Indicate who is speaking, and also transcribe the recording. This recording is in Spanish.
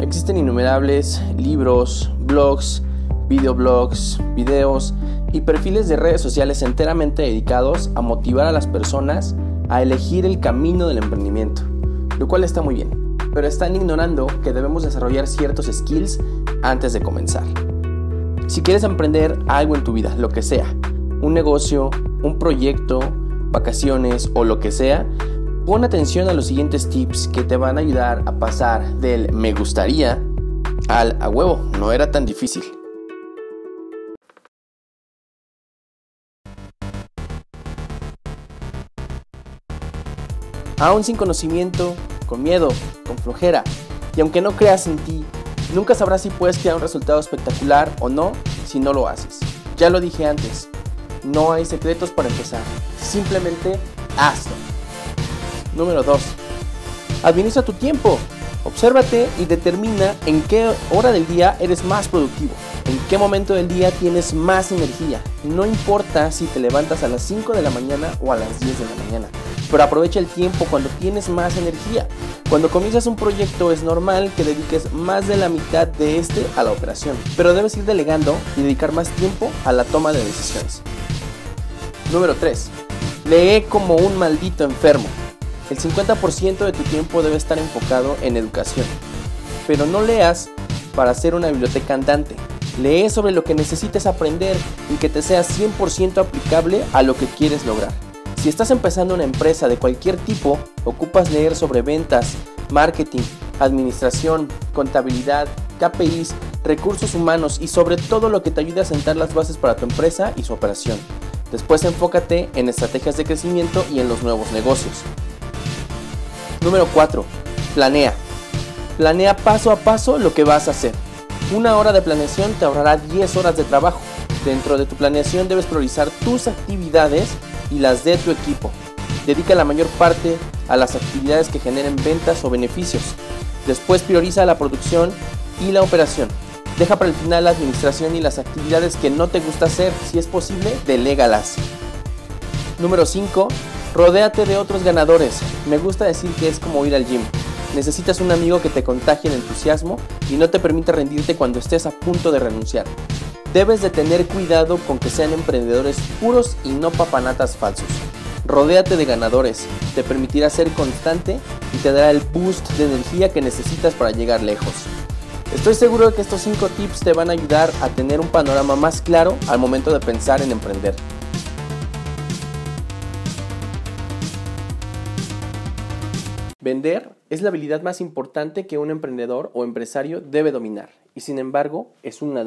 Speaker 1: Existen innumerables libros, blogs, videoblogs, videos y perfiles de redes sociales enteramente dedicados a motivar a las personas a elegir el camino del emprendimiento, lo cual está muy bien, pero están ignorando que debemos desarrollar ciertos skills antes de comenzar. Si quieres emprender algo en tu vida, lo que sea, un negocio, un proyecto, vacaciones o lo que sea, pon atención a los siguientes tips que te van a ayudar a pasar del me gustaría al a huevo, no era tan difícil. Aún sin conocimiento, con miedo, con flojera, y aunque no creas en ti, nunca sabrás si puedes crear un resultado espectacular o no si no lo haces. Ya lo dije antes, no hay secretos para empezar, simplemente hazlo. Número 2. Administra tu tiempo. Obsérvate y determina en qué hora del día eres más productivo, en qué momento del día tienes más energía. No importa si te levantas a las 5 de la mañana o a las 10 de la mañana pero aprovecha el tiempo cuando tienes más energía. Cuando comienzas un proyecto es normal que dediques más de la mitad de este a la operación, pero debes ir delegando y dedicar más tiempo a la toma de decisiones. Número 3. Lee como un maldito enfermo. El 50% de tu tiempo debe estar enfocado en educación. Pero no leas para ser una biblioteca andante. Lee sobre lo que necesites aprender y que te sea 100% aplicable a lo que quieres lograr. Si estás empezando una empresa de cualquier tipo, ocupas leer sobre ventas, marketing, administración, contabilidad, KPIs, recursos humanos y sobre todo lo que te ayude a sentar las bases para tu empresa y su operación. Después enfócate en estrategias de crecimiento y en los nuevos negocios. Número 4. Planea. Planea paso a paso lo que vas a hacer. Una hora de planeación te ahorrará 10 horas de trabajo. Dentro de tu planeación debes priorizar tus actividades y las de tu equipo. Dedica la mayor parte a las actividades que generen ventas o beneficios. Después prioriza la producción y la operación. Deja para el final la administración y las actividades que no te gusta hacer. Si es posible, delégalas. Número 5. Rodéate de otros ganadores. Me gusta decir que es como ir al gym. Necesitas un amigo que te contagie el entusiasmo y no te permita rendirte cuando estés a punto de renunciar. Debes de tener cuidado con que sean emprendedores puros y no papanatas falsos. Rodéate de ganadores, te permitirá ser constante y te dará el boost de energía que necesitas para llegar lejos. Estoy seguro de que estos 5 tips te van a ayudar a tener un panorama más claro al momento de pensar en emprender. Vender es la habilidad más importante que un emprendedor o empresario debe dominar y sin embargo es una